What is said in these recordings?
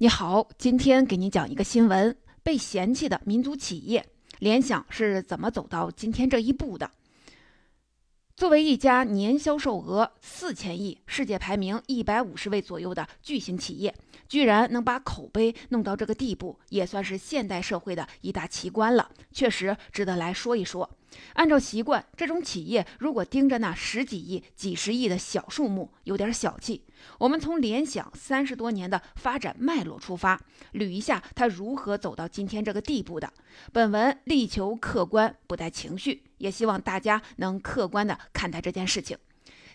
你好，今天给您讲一个新闻：被嫌弃的民族企业联想是怎么走到今天这一步的？作为一家年销售额四千亿、世界排名一百五十位左右的巨型企业，居然能把口碑弄到这个地步，也算是现代社会的一大奇观了，确实值得来说一说。按照习惯，这种企业如果盯着那十几亿、几十亿的小数目，有点小气。我们从联想三十多年的发展脉络出发，捋一下它如何走到今天这个地步的。本文力求客观，不带情绪，也希望大家能客观地看待这件事情。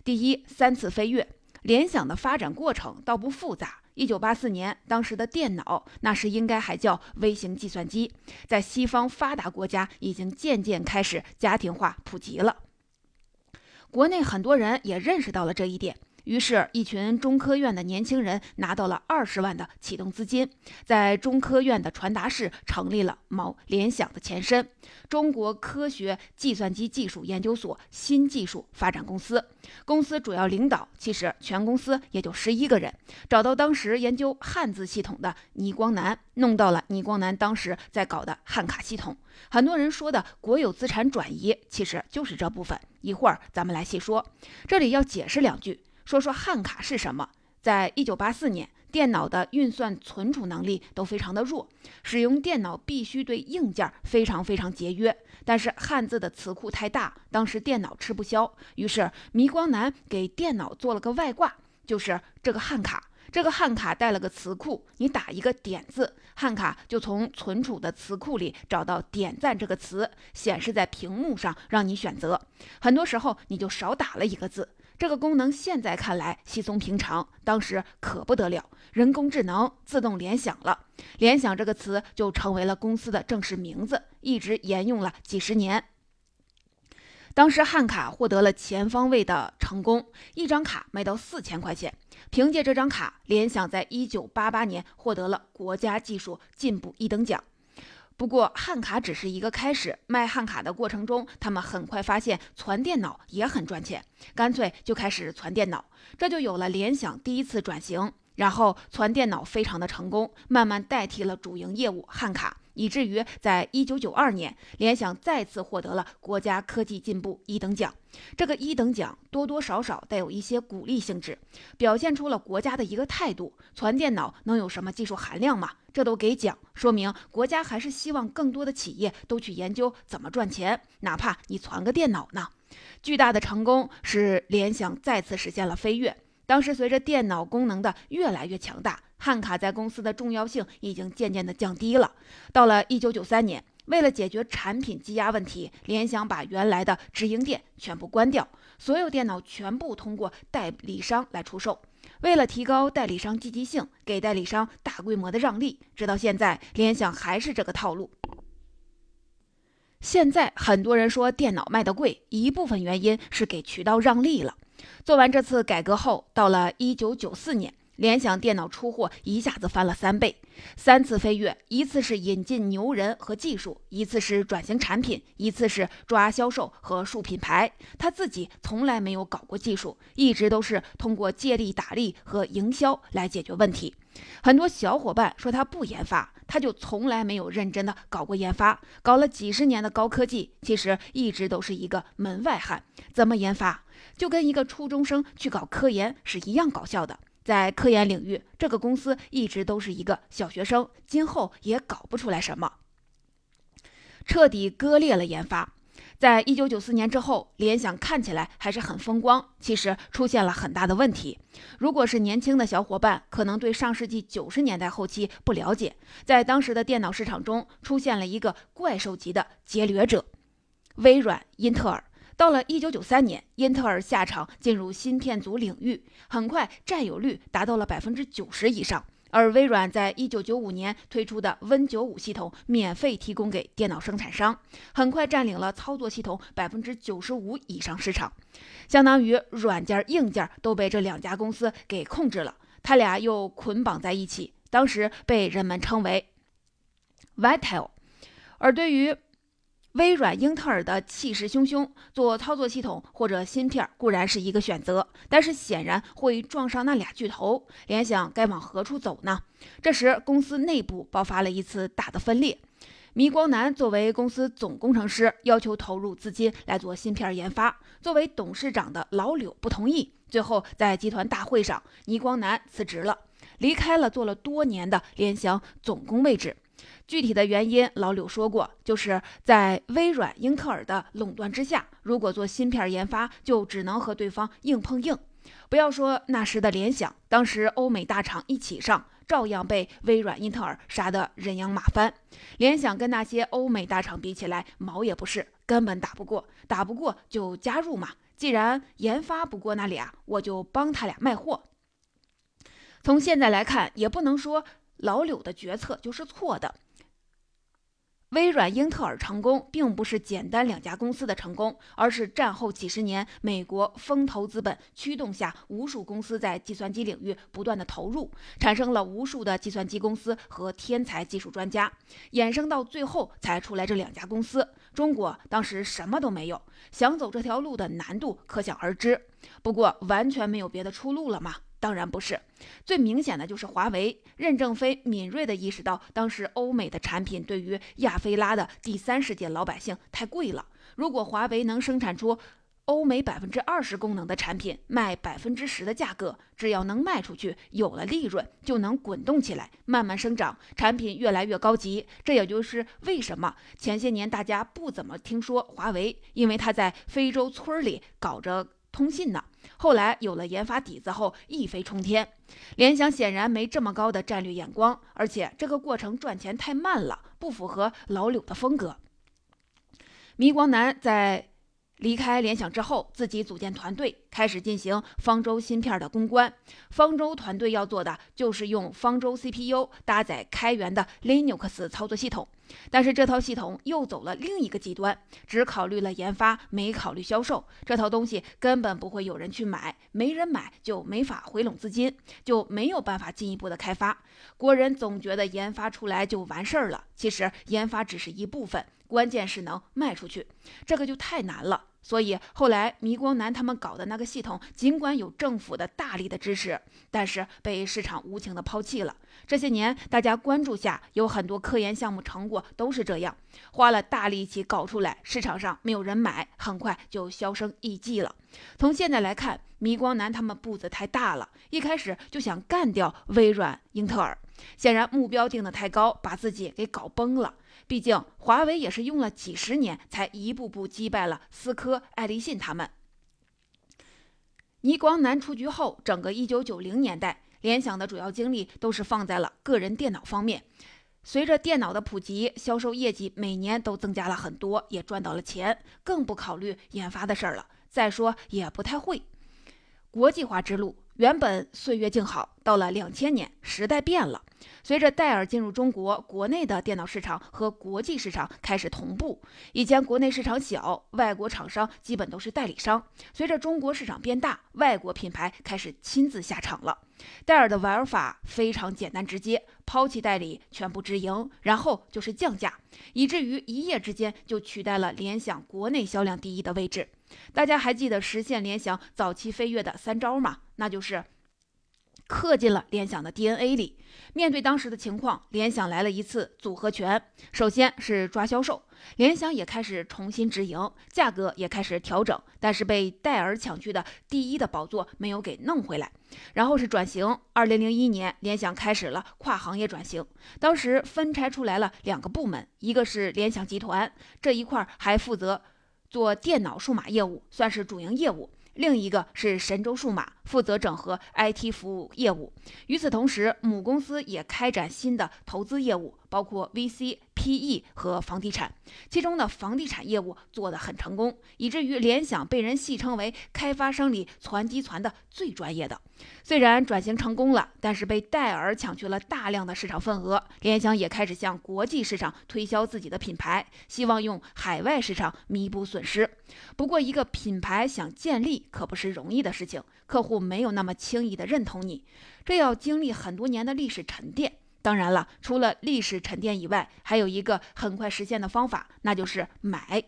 第一，三次飞跃，联想的发展过程倒不复杂。一九八四年，当时的电脑那时应该还叫微型计算机，在西方发达国家已经渐渐开始家庭化普及了。国内很多人也认识到了这一点。于是，一群中科院的年轻人拿到了二十万的启动资金，在中科院的传达室成立了某联想的前身——中国科学计算机技术研究所新技术发展公司。公司主要领导其实全公司也就十一个人，找到当时研究汉字系统的倪光南，弄到了倪光南当时在搞的汉卡系统。很多人说的国有资产转移，其实就是这部分。一会儿咱们来细说。这里要解释两句。说说汉卡是什么？在一九八四年，电脑的运算存储能力都非常的弱，使用电脑必须对硬件非常非常节约。但是汉字的词库太大，当时电脑吃不消。于是迷光男给电脑做了个外挂，就是这个汉卡。这个汉卡带了个词库，你打一个点字，汉卡就从存储的词库里找到点赞这个词，显示在屏幕上让你选择。很多时候你就少打了一个字。这个功能现在看来稀松平常，当时可不得了，人工智能自动联想了，联想这个词就成为了公司的正式名字，一直沿用了几十年。当时汉卡获得了全方位的成功，一张卡卖到四千块钱，凭借这张卡，联想在一九八八年获得了国家技术进步一等奖。不过汉卡只是一个开始，卖汉卡的过程中，他们很快发现攒电脑也很赚钱，干脆就开始攒电脑，这就有了联想第一次转型。然后攒电脑非常的成功，慢慢代替了主营业务汉卡。以至于在一九九二年，联想再次获得了国家科技进步一等奖。这个一等奖多多少少带有一些鼓励性质，表现出了国家的一个态度：传电脑能有什么技术含量吗？这都给奖，说明国家还是希望更多的企业都去研究怎么赚钱，哪怕你传个电脑呢。巨大的成功使联想再次实现了飞跃。当时随着电脑功能的越来越强大。汉卡在公司的重要性已经渐渐的降低了。到了一九九三年，为了解决产品积压问题，联想把原来的直营店全部关掉，所有电脑全部通过代理商来出售。为了提高代理商积极性，给代理商大规模的让利，直到现在，联想还是这个套路。现在很多人说电脑卖的贵，一部分原因是给渠道让利了。做完这次改革后，到了一九九四年。联想电脑出货一下子翻了三倍，三次飞跃，一次是引进牛人和技术，一次是转型产品，一次是抓销售和树品牌。他自己从来没有搞过技术，一直都是通过借力打力和营销来解决问题。很多小伙伴说他不研发，他就从来没有认真的搞过研发。搞了几十年的高科技，其实一直都是一个门外汉。怎么研发？就跟一个初中生去搞科研是一样搞笑的。在科研领域，这个公司一直都是一个小学生，今后也搞不出来什么，彻底割裂了研发。在一九九四年之后，联想看起来还是很风光，其实出现了很大的问题。如果是年轻的小伙伴，可能对上世纪九十年代后期不了解，在当时的电脑市场中，出现了一个怪兽级的劫掠者——微软、英特尔。到了一九九三年，英特尔下场进入芯片组领域，很快占有率达到了百分之九十以上。而微软在一九九五年推出的 Win 九五系统免费提供给电脑生产商，很快占领了操作系统百分之九十五以上市场，相当于软件硬件都被这两家公司给控制了。他俩又捆绑在一起，当时被人们称为 Vital。而对于微软、英特尔的气势汹汹，做操作系统或者芯片固然是一个选择，但是显然会撞上那俩巨头，联想该往何处走呢？这时，公司内部爆发了一次大的分裂。倪光南作为公司总工程师，要求投入资金来做芯片研发，作为董事长的老柳不同意。最后，在集团大会上，倪光南辞职了，离开了做了多年的联想总工位置。具体的原因，老柳说过，就是在微软、英特尔的垄断之下，如果做芯片研发，就只能和对方硬碰硬。不要说那时的联想，当时欧美大厂一起上，照样被微软、英特尔杀得人仰马翻。联想跟那些欧美大厂比起来，毛也不是，根本打不过。打不过就加入嘛，既然研发不过那俩，我就帮他俩卖货。从现在来看，也不能说老柳的决策就是错的。微软、英特尔成功，并不是简单两家公司的成功，而是战后几十年美国风投资本驱动下，无数公司在计算机领域不断的投入，产生了无数的计算机公司和天才技术专家，衍生到最后才出来这两家公司。中国当时什么都没有，想走这条路的难度可想而知。不过，完全没有别的出路了吗？当然不是，最明显的就是华为。任正非敏锐地意识到，当时欧美的产品对于亚非拉的第三世界老百姓太贵了。如果华为能生产出欧美百分之二十功能的产品，卖百分之十的价格，只要能卖出去，有了利润，就能滚动起来，慢慢生长，产品越来越高级。这也就是为什么前些年大家不怎么听说华为，因为他在非洲村里搞着。通信呢？后来有了研发底子后，一飞冲天。联想显然没这么高的战略眼光，而且这个过程赚钱太慢了，不符合老柳的风格。迷光南在。离开联想之后，自己组建团队，开始进行方舟芯片的攻关。方舟团队要做的就是用方舟 CPU 搭载开源的 Linux 操作系统，但是这套系统又走了另一个极端，只考虑了研发，没考虑销售。这套东西根本不会有人去买，没人买就没法回笼资金，就没有办法进一步的开发。国人总觉得研发出来就完事儿了，其实研发只是一部分，关键是能卖出去，这个就太难了。所以后来，迷光南他们搞的那个系统，尽管有政府的大力的支持，但是被市场无情的抛弃了。这些年，大家关注下，有很多科研项目成果都是这样，花了大力气搞出来，市场上没有人买，很快就销声匿迹了。从现在来看，迷光南他们步子太大了，一开始就想干掉微软、英特尔，显然目标定得太高，把自己给搞崩了。毕竟，华为也是用了几十年，才一步步击败了思科、爱立信他们。倪光南出局后，整个1990年代，联想的主要精力都是放在了个人电脑方面。随着电脑的普及，销售业绩每年都增加了很多，也赚到了钱，更不考虑研发的事儿了。再说，也不太会国际化之路。原本岁月静好，到了两千年，时代变了。随着戴尔进入中国，国内的电脑市场和国际市场开始同步。以前国内市场小，外国厂商基本都是代理商。随着中国市场变大，外国品牌开始亲自下场了。戴尔的玩法非常简单直接，抛弃代理，全部直营，然后就是降价，以至于一夜之间就取代了联想国内销量第一的位置。大家还记得实现联想早期飞跃的三招吗？那就是刻进了联想的 DNA 里。面对当时的情况，联想来了一次组合拳。首先是抓销售，联想也开始重新直营，价格也开始调整，但是被戴尔抢去的第一的宝座没有给弄回来。然后是转型，二零零一年，联想开始了跨行业转型。当时分拆出来了两个部门，一个是联想集团这一块，还负责。做电脑数码业务算是主营业务，另一个是神州数码，负责整合 IT 服务业务。与此同时，母公司也开展新的投资业务，包括 VC。PE 和房地产，其中的房地产业务做得很成功，以至于联想被人戏称为开发商里攒机攒的最专业的。虽然转型成功了，但是被戴尔抢去了大量的市场份额，联想也开始向国际市场推销自己的品牌，希望用海外市场弥补损失。不过，一个品牌想建立可不是容易的事情，客户没有那么轻易的认同你，这要经历很多年的历史沉淀。当然了，除了历史沉淀以外，还有一个很快实现的方法，那就是买。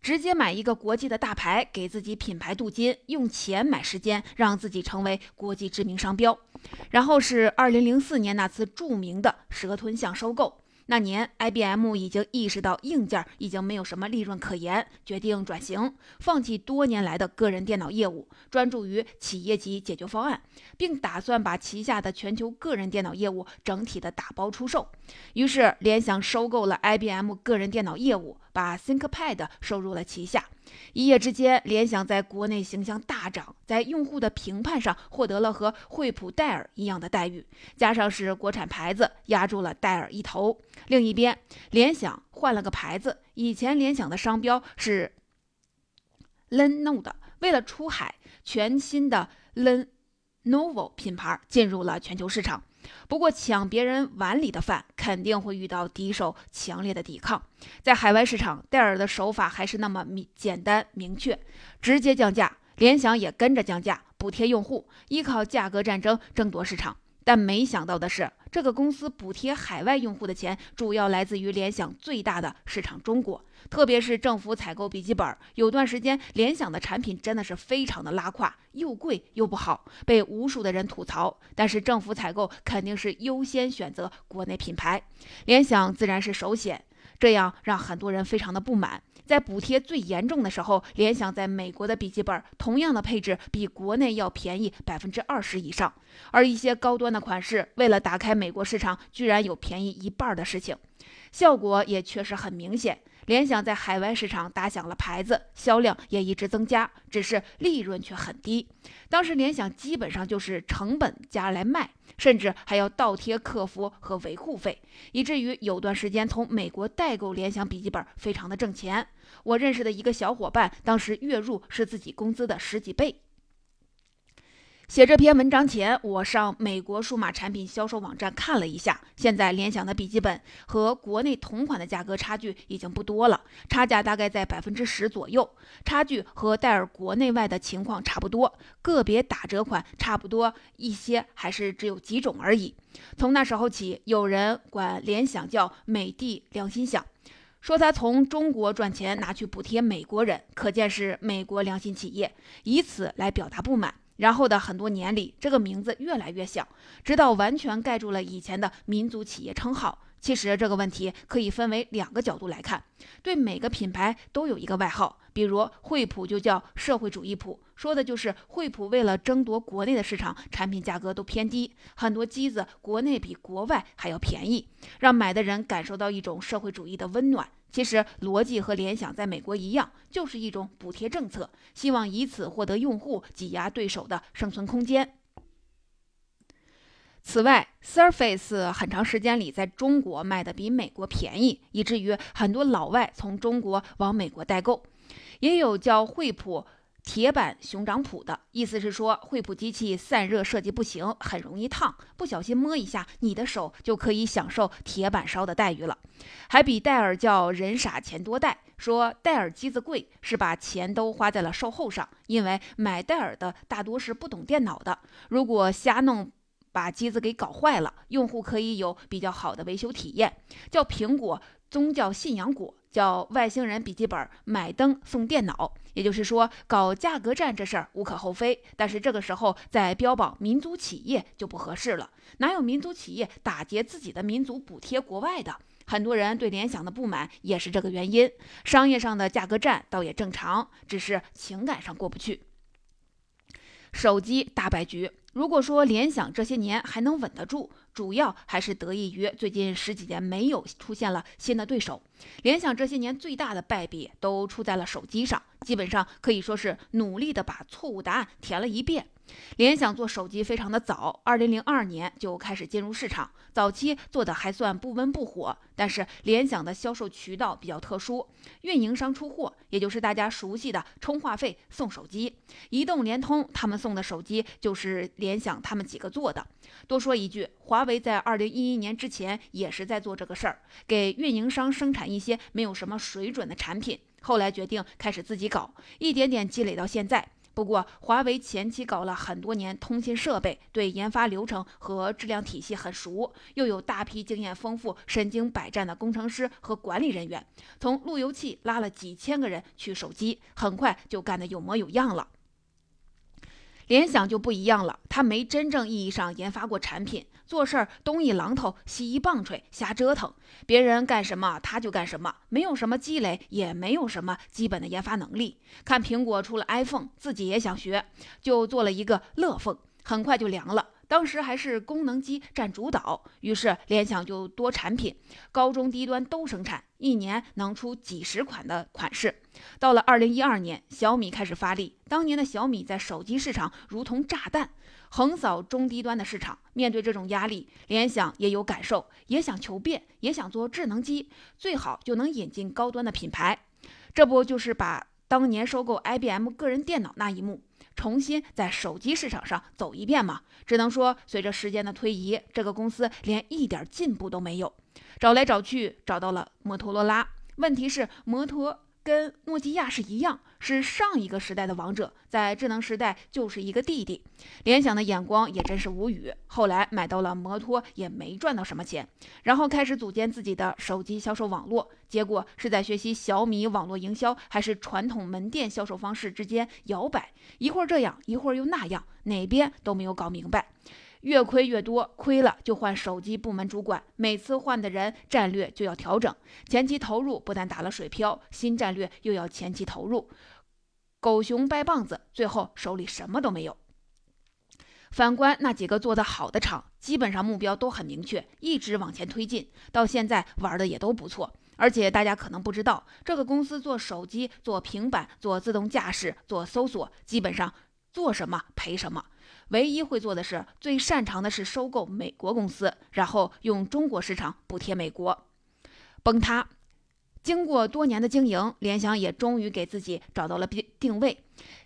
直接买一个国际的大牌，给自己品牌镀金，用钱买时间，让自己成为国际知名商标。然后是二零零四年那次著名的蛇吞象收购。那年，IBM 已经意识到硬件已经没有什么利润可言，决定转型，放弃多年来的个人电脑业务，专注于企业级解决方案，并打算把旗下的全球个人电脑业务整体的打包出售。于是，联想收购了 IBM 个人电脑业务，把 ThinkPad 收入了旗下。一夜之间，联想在国内形象大涨，在用户的评判上获得了和惠普、戴尔一样的待遇，加上是国产牌子压住了戴尔一头。另一边，联想换了个牌子，以前联想的商标是 Lenovo，为了出海，全新的 Lenovo 品牌进入了全球市场。不过，抢别人碗里的饭，肯定会遇到敌手强烈的抵抗。在海外市场，戴尔的手法还是那么明简单明确，直接降价，联想也跟着降价，补贴用户，依靠价格战争争夺市场。但没想到的是，这个公司补贴海外用户的钱，主要来自于联想最大的市场中国。特别是政府采购笔记本，有段时间联想的产品真的是非常的拉胯，又贵又不好，被无数的人吐槽。但是政府采购肯定是优先选择国内品牌，联想自然是首选，这样让很多人非常的不满。在补贴最严重的时候，联想在美国的笔记本同样的配置比国内要便宜百分之二十以上，而一些高端的款式，为了打开美国市场，居然有便宜一半的事情，效果也确实很明显。联想在海外市场打响了牌子，销量也一直增加，只是利润却很低。当时联想基本上就是成本价来卖，甚至还要倒贴客服和维护费，以至于有段时间从美国代购联想笔记本非常的挣钱。我认识的一个小伙伴，当时月入是自己工资的十几倍。写这篇文章前，我上美国数码产品销售网站看了一下。现在联想的笔记本和国内同款的价格差距已经不多了，差价大概在百分之十左右，差距和戴尔国内外的情况差不多。个别打折款差不多一些，还是只有几种而已。从那时候起，有人管联想叫“美的良心想”，说他从中国赚钱拿去补贴美国人，可见是美国良心企业，以此来表达不满。然后的很多年里，这个名字越来越小，直到完全盖住了以前的民族企业称号。其实这个问题可以分为两个角度来看：对每个品牌都有一个外号，比如惠普就叫社会主义普，说的就是惠普为了争夺国内的市场，产品价格都偏低，很多机子国内比国外还要便宜，让买的人感受到一种社会主义的温暖。其实逻辑和联想在美国一样，就是一种补贴政策，希望以此获得用户，挤压对手的生存空间。此外，Surface 很长时间里在中国卖的比美国便宜，以至于很多老外从中国往美国代购。也有叫惠普。铁板熊掌谱的意思是说，惠普机器散热设计不行，很容易烫，不小心摸一下，你的手就可以享受铁板烧的待遇了。还比戴尔叫人傻钱多戴，说戴尔机子贵是把钱都花在了售后上，因为买戴尔的大多是不懂电脑的，如果瞎弄把机子给搞坏了，用户可以有比较好的维修体验。叫苹果宗教信仰果。叫外星人笔记本买灯送电脑，也就是说搞价格战这事儿无可厚非，但是这个时候再标榜民族企业就不合适了。哪有民族企业打劫自己的民族补贴国外的？很多人对联想的不满也是这个原因。商业上的价格战倒也正常，只是情感上过不去。手机大败局。如果说联想这些年还能稳得住，主要还是得益于最近十几年没有出现了新的对手。联想这些年最大的败笔都出在了手机上，基本上可以说是努力的把错误答案填了一遍。联想做手机非常的早，二零零二年就开始进入市场，早期做的还算不温不火。但是联想的销售渠道比较特殊，运营商出货，也就是大家熟悉的充话费送手机。移动、联通他们送的手机就是联想他们几个做的。多说一句，华为在二零一一年之前也是在做这个事儿，给运营商生产一些没有什么水准的产品，后来决定开始自己搞，一点点积累到现在。不过，华为前期搞了很多年通信设备，对研发流程和质量体系很熟，又有大批经验丰富、身经百战的工程师和管理人员，从路由器拉了几千个人去手机，很快就干得有模有样了。联想就不一样了，他没真正意义上研发过产品，做事儿东一榔头西一棒槌，瞎折腾，别人干什么他就干什么，没有什么积累，也没有什么基本的研发能力。看苹果出了 iPhone，自己也想学，就做了一个乐凤，很快就凉了。当时还是功能机占主导，于是联想就多产品，高中低端都生产，一年能出几十款的款式。到了二零一二年，小米开始发力，当年的小米在手机市场如同炸弹，横扫中低端的市场。面对这种压力，联想也有感受，也想求变，也想做智能机，最好就能引进高端的品牌。这不就是把当年收购 IBM 个人电脑那一幕？重新在手机市场上走一遍嘛？只能说，随着时间的推移，这个公司连一点进步都没有。找来找去，找到了摩托罗拉。问题是，摩托。跟诺基亚是一样，是上一个时代的王者，在智能时代就是一个弟弟。联想的眼光也真是无语。后来买到了摩托，也没赚到什么钱，然后开始组建自己的手机销售网络，结果是在学习小米网络营销还是传统门店销售方式之间摇摆，一会儿这样，一会儿又那样，哪边都没有搞明白。越亏越多，亏了就换手机部门主管，每次换的人战略就要调整，前期投入不但打了水漂，新战略又要前期投入，狗熊掰棒子，最后手里什么都没有。反观那几个做得好的厂，基本上目标都很明确，一直往前推进，到现在玩的也都不错。而且大家可能不知道，这个公司做手机、做平板、做自动驾驶、做搜索，基本上做什么赔什么。唯一会做的是，最擅长的是收购美国公司，然后用中国市场补贴美国，崩塌。经过多年的经营，联想也终于给自己找到了定定位，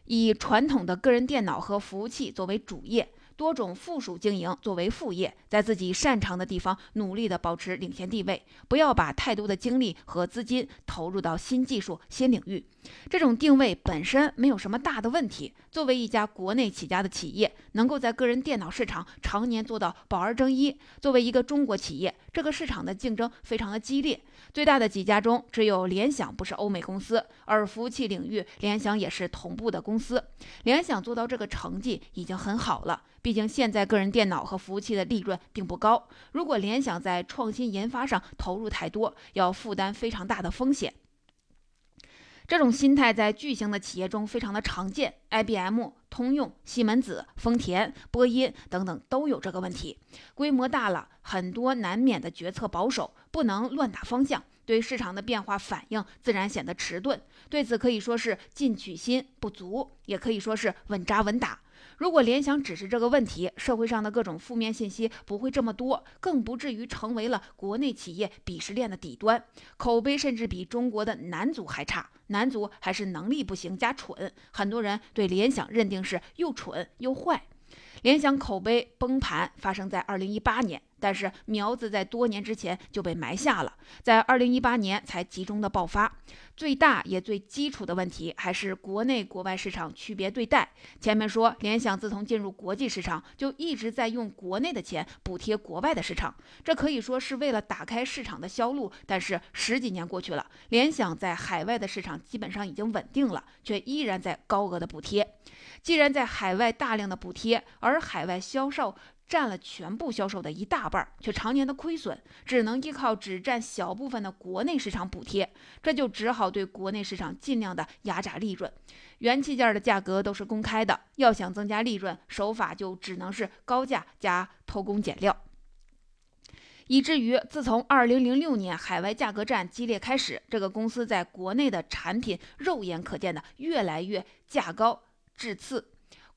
以传统的个人电脑和服务器作为主业。多种附属经营作为副业，在自己擅长的地方努力地保持领先地位，不要把太多的精力和资金投入到新技术、新领域。这种定位本身没有什么大的问题。作为一家国内起家的企业，能够在个人电脑市场常年做到保二争一。作为一个中国企业，这个市场的竞争非常的激烈。最大的几家中，只有联想不是欧美公司，而服务器领域，联想也是同步的公司。联想做到这个成绩已经很好了。毕竟现在个人电脑和服务器的利润并不高，如果联想在创新研发上投入太多，要负担非常大的风险。这种心态在巨型的企业中非常的常见，IBM、通用、西门子、丰田、波音等等都有这个问题。规模大了，很多难免的决策保守，不能乱打方向，对市场的变化反应自然显得迟钝。对此可以说是进取心不足，也可以说是稳扎稳打。如果联想只是这个问题，社会上的各种负面信息不会这么多，更不至于成为了国内企业鄙视链的底端，口碑甚至比中国的男足还差。男足还是能力不行加蠢，很多人对联想认定是又蠢又坏。联想口碑崩盘发生在二零一八年。但是苗子在多年之前就被埋下了，在二零一八年才集中的爆发。最大也最基础的问题还是国内国外市场区别对待。前面说联想自从进入国际市场，就一直在用国内的钱补贴国外的市场，这可以说是为了打开市场的销路。但是十几年过去了，联想在海外的市场基本上已经稳定了，却依然在高额的补贴。既然在海外大量的补贴，而海外销售。占了全部销售的一大半，却常年的亏损，只能依靠只占小部分的国内市场补贴，这就只好对国内市场尽量的压榨利润。元器件的价格都是公开的，要想增加利润，手法就只能是高价加偷工减料，以至于自从二零零六年海外价格战激烈开始，这个公司在国内的产品肉眼可见的越来越价高质次。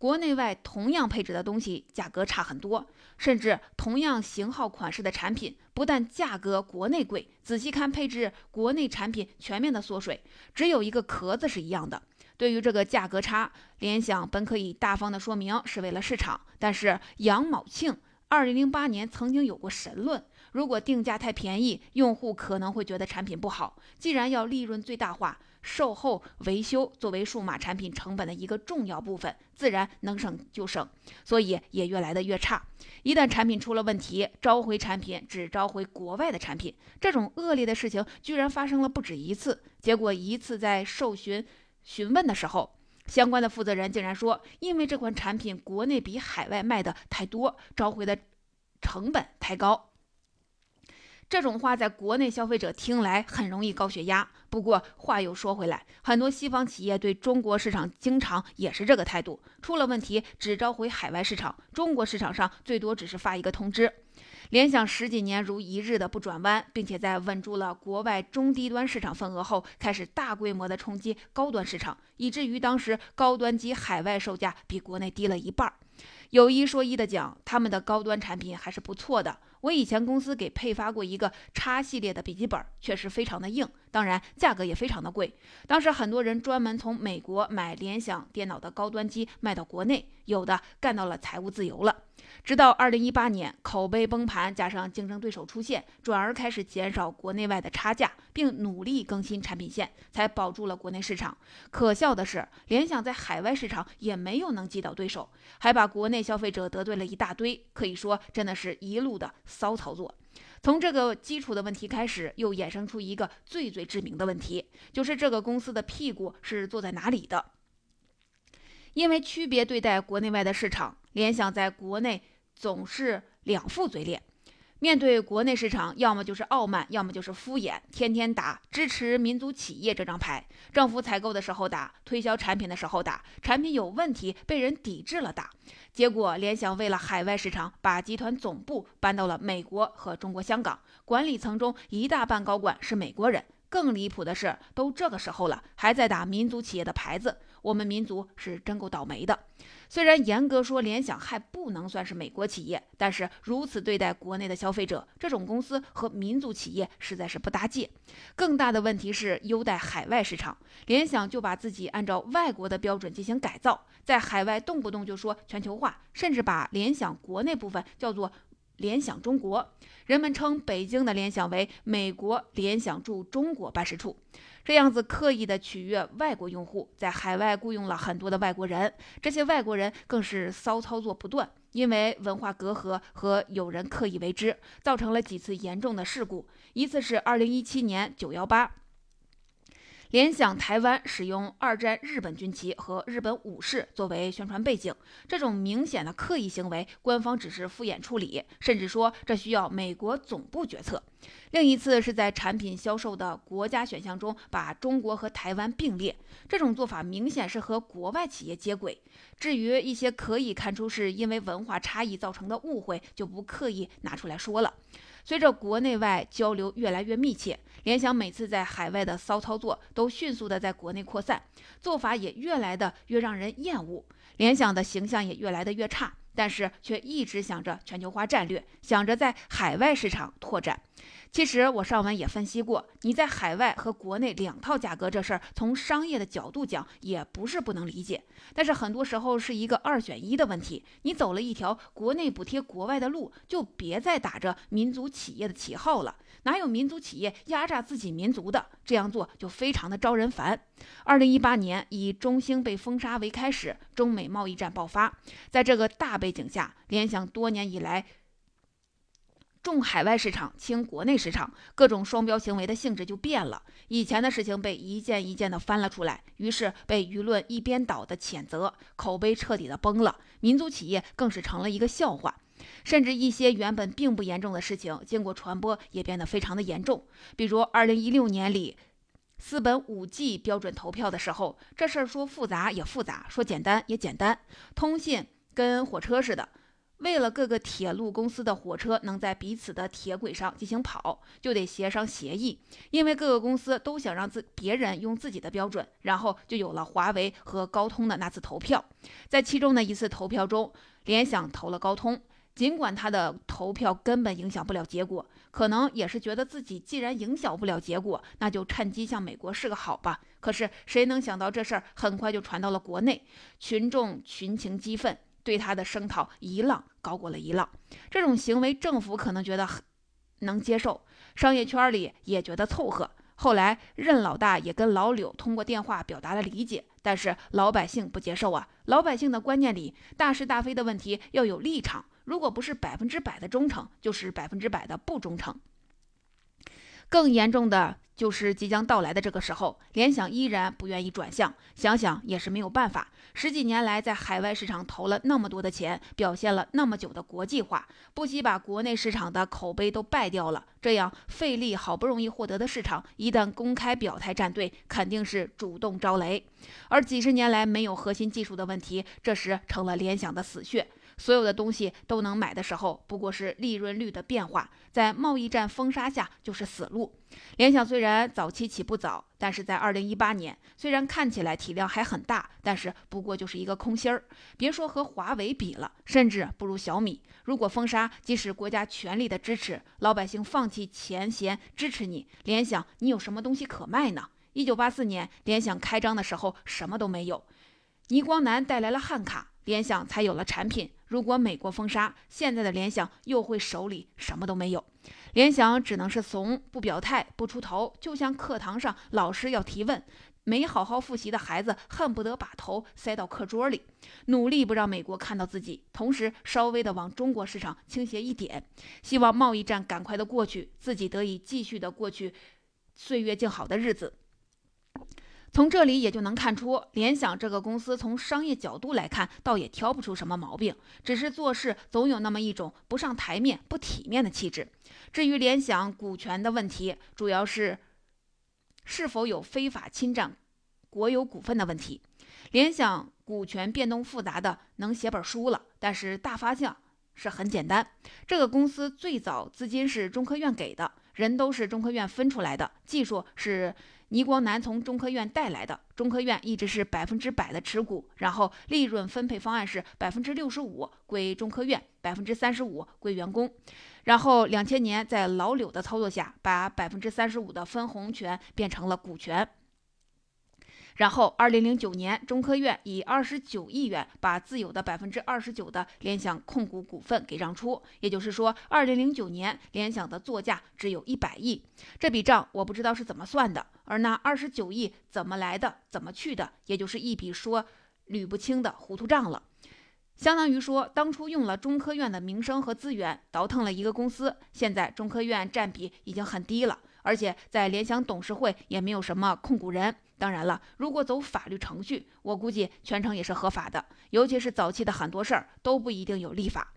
国内外同样配置的东西，价格差很多，甚至同样型号款式的产品，不但价格国内贵，仔细看配置，国内产品全面的缩水，只有一个壳子是一样的。对于这个价格差，联想本可以大方的说明是为了市场，但是杨某庆二零零八年曾经有过神论：如果定价太便宜，用户可能会觉得产品不好。既然要利润最大化，售后维修作为数码产品成本的一个重要部分，自然能省就省，所以也越来的越差。一旦产品出了问题，召回产品只召回国外的产品，这种恶劣的事情居然发生了不止一次。结果一次在受询询问的时候，相关的负责人竟然说，因为这款产品国内比海外卖的太多，召回的成本太高。这种话在国内消费者听来很容易高血压。不过话又说回来，很多西方企业对中国市场经常也是这个态度，出了问题只召回海外市场，中国市场上最多只是发一个通知。联想十几年如一日的不转弯，并且在稳住了国外中低端市场份额后，开始大规模的冲击高端市场，以至于当时高端机海外售价比国内低了一半。有一说一的讲，他们的高端产品还是不错的。我以前公司给配发过一个叉系列的笔记本，确实非常的硬，当然价格也非常的贵。当时很多人专门从美国买联想电脑的高端机卖到国内，有的干到了财务自由了。直到二零一八年，口碑崩盘，加上竞争对手出现，转而开始减少国内外的差价，并努力更新产品线，才保住了国内市场。可笑的是，联想在海外市场也没有能击倒对手，还把国内消费者得罪了一大堆，可以说真的是一路的骚操作。从这个基础的问题开始，又衍生出一个最最致命的问题，就是这个公司的屁股是坐在哪里的？因为区别对待国内外的市场，联想在国内。总是两副嘴脸，面对国内市场，要么就是傲慢，要么就是敷衍，天天打支持民族企业这张牌。政府采购的时候打，推销产品的时候打，产品有问题被人抵制了打。结果联想为了海外市场，把集团总部搬到了美国和中国香港，管理层中一大半高管是美国人。更离谱的是，都这个时候了，还在打民族企业的牌子。我们民族是真够倒霉的。虽然严格说联想还不能算是美国企业，但是如此对待国内的消费者，这种公司和民族企业实在是不搭界。更大的问题是优待海外市场，联想就把自己按照外国的标准进行改造，在海外动不动就说全球化，甚至把联想国内部分叫做联想中国，人们称北京的联想为美国联想驻中国办事处。这样子刻意的取悦外国用户，在海外雇佣了很多的外国人，这些外国人更是骚操作不断，因为文化隔阂和有人刻意为之，造成了几次严重的事故。一次是二零一七年九幺八。联想台湾使用二战日本军旗和日本武士作为宣传背景，这种明显的刻意行为，官方只是敷衍处理，甚至说这需要美国总部决策。另一次是在产品销售的国家选项中把中国和台湾并列，这种做法明显是和国外企业接轨。至于一些可以看出是因为文化差异造成的误会，就不刻意拿出来说了。随着国内外交流越来越密切，联想每次在海外的骚操作都迅速的在国内扩散，做法也越来的越让人厌恶，联想的形象也越来的越差。但是却一直想着全球化战略，想着在海外市场拓展。其实我上文也分析过，你在海外和国内两套价格这事儿，从商业的角度讲也不是不能理解。但是很多时候是一个二选一的问题，你走了一条国内补贴国外的路，就别再打着民族企业的旗号了。哪有民族企业压榨自己民族的？这样做就非常的招人烦。二零一八年以中兴被封杀为开始，中美贸易战爆发，在这个大背景下，联想多年以来。重海外市场轻国内市场，各种双标行为的性质就变了。以前的事情被一件一件的翻了出来，于是被舆论一边倒的谴责，口碑彻底的崩了。民族企业更是成了一个笑话，甚至一些原本并不严重的事情，经过传播也变得非常的严重。比如二零一六年里，四本五 G 标准投票的时候，这事儿说复杂也复杂，说简单也简单，通信跟火车似的。为了各个铁路公司的火车能在彼此的铁轨上进行跑，就得协商协议。因为各个公司都想让自别人用自己的标准，然后就有了华为和高通的那次投票。在其中的一次投票中，联想投了高通，尽管他的投票根本影响不了结果，可能也是觉得自己既然影响不了结果，那就趁机向美国示个好吧。可是谁能想到这事儿很快就传到了国内，群众群情激愤。对他的声讨一浪高过了一浪。这种行为，政府可能觉得很能接受，商业圈里也觉得凑合。后来，任老大也跟老柳通过电话表达了理解，但是老百姓不接受啊！老百姓的观念里，大是大非的问题要有立场，如果不是百分之百的忠诚，就是百分之百的不忠诚。更严重的。就是即将到来的这个时候，联想依然不愿意转向。想想也是没有办法，十几年来在海外市场投了那么多的钱，表现了那么久的国际化，不惜把国内市场的口碑都败掉了。这样费力好不容易获得的市场，一旦公开表态站队，肯定是主动招雷。而几十年来没有核心技术的问题，这时成了联想的死穴。所有的东西都能买的时候，不过是利润率的变化，在贸易战封杀下就是死路。联想虽然早期起步早，但是在二零一八年，虽然看起来体量还很大，但是不过就是一个空心儿。别说和华为比了，甚至不如小米。如果封杀，即使国家全力的支持，老百姓放弃前嫌支持你，联想你有什么东西可卖呢？一九八四年联想开张的时候什么都没有，倪光南带来了汉卡，联想才有了产品。如果美国封杀，现在的联想又会手里什么都没有，联想只能是怂，不表态，不出头，就像课堂上老师要提问，没好好复习的孩子恨不得把头塞到课桌里，努力不让美国看到自己，同时稍微的往中国市场倾斜一点，希望贸易战赶快的过去，自己得以继续的过去岁月静好的日子。从这里也就能看出，联想这个公司从商业角度来看，倒也挑不出什么毛病，只是做事总有那么一种不上台面、不体面的气质。至于联想股权的问题，主要是是否有非法侵占国有股份的问题。联想股权变动复杂的能写本书了，但是大方向是很简单。这个公司最早资金是中科院给的，人都是中科院分出来的，技术是。倪光南从中科院带来的，中科院一直是百分之百的持股，然后利润分配方案是百分之六十五归中科院，百分之三十五归员工，然后两千年在老柳的操作下，把百分之三十五的分红权变成了股权。然后，二零零九年，中科院以二十九亿元把自有的百分之二十九的联想控股股份给让出，也就是说，二零零九年联想的作价只有一百亿。这笔账我不知道是怎么算的，而那二十九亿怎么来的、怎么去的，也就是一笔说捋不清的糊涂账了。相当于说，当初用了中科院的名声和资源倒腾了一个公司，现在中科院占比已经很低了，而且在联想董事会也没有什么控股人。当然了，如果走法律程序，我估计全程也是合法的。尤其是早期的很多事儿都不一定有立法。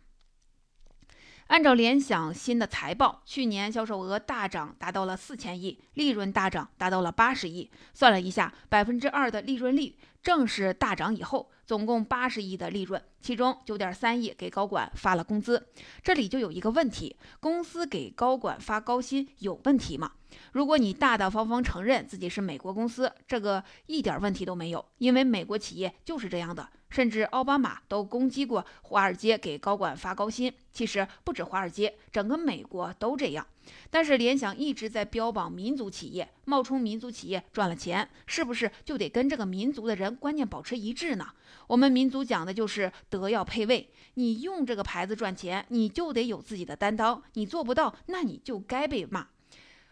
按照联想新的财报，去年销售额大涨，达到了四千亿，利润大涨，达到了八十亿。算了一下，百分之二的利润率，正是大涨以后，总共八十亿的利润，其中九点三亿给高管发了工资。这里就有一个问题：公司给高管发高薪有问题吗？如果你大大方方承认自己是美国公司，这个一点问题都没有，因为美国企业就是这样的。甚至奥巴马都攻击过华尔街给高管发高薪。其实不止华尔街，整个美国都这样。但是联想一直在标榜民族企业，冒充民族企业赚了钱，是不是就得跟这个民族的人观念保持一致呢？我们民族讲的就是德要配位，你用这个牌子赚钱，你就得有自己的担当。你做不到，那你就该被骂。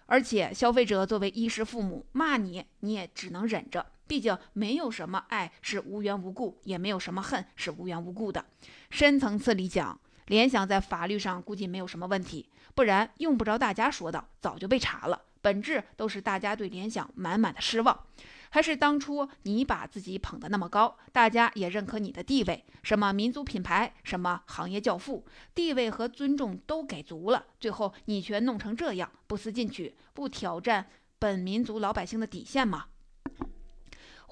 而且，消费者作为衣食父母，骂你你也只能忍着。毕竟，没有什么爱是无缘无故，也没有什么恨是无缘无故的。深层次里讲，联想在法律上估计没有什么问题，不然用不着大家说道，早就被查了。本质都是大家对联想满满的失望。还是当初你把自己捧得那么高，大家也认可你的地位，什么民族品牌，什么行业教父，地位和尊重都给足了，最后你却弄成这样，不思进取，不挑战本民族老百姓的底线吗？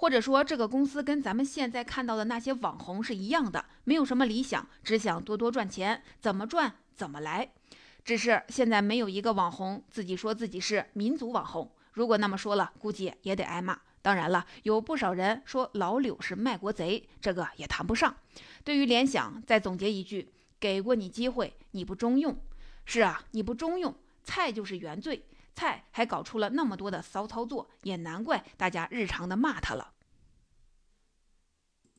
或者说，这个公司跟咱们现在看到的那些网红是一样的，没有什么理想，只想多多赚钱，怎么赚怎么来。只是现在没有一个网红自己说自己是民族网红，如果那么说了，估计也得挨骂。当然了，有不少人说老柳是卖国贼，这个也谈不上。对于联想，再总结一句：给过你机会，你不中用。是啊，你不中用，菜就是原罪。菜还搞出了那么多的骚操作，也难怪大家日常的骂他了。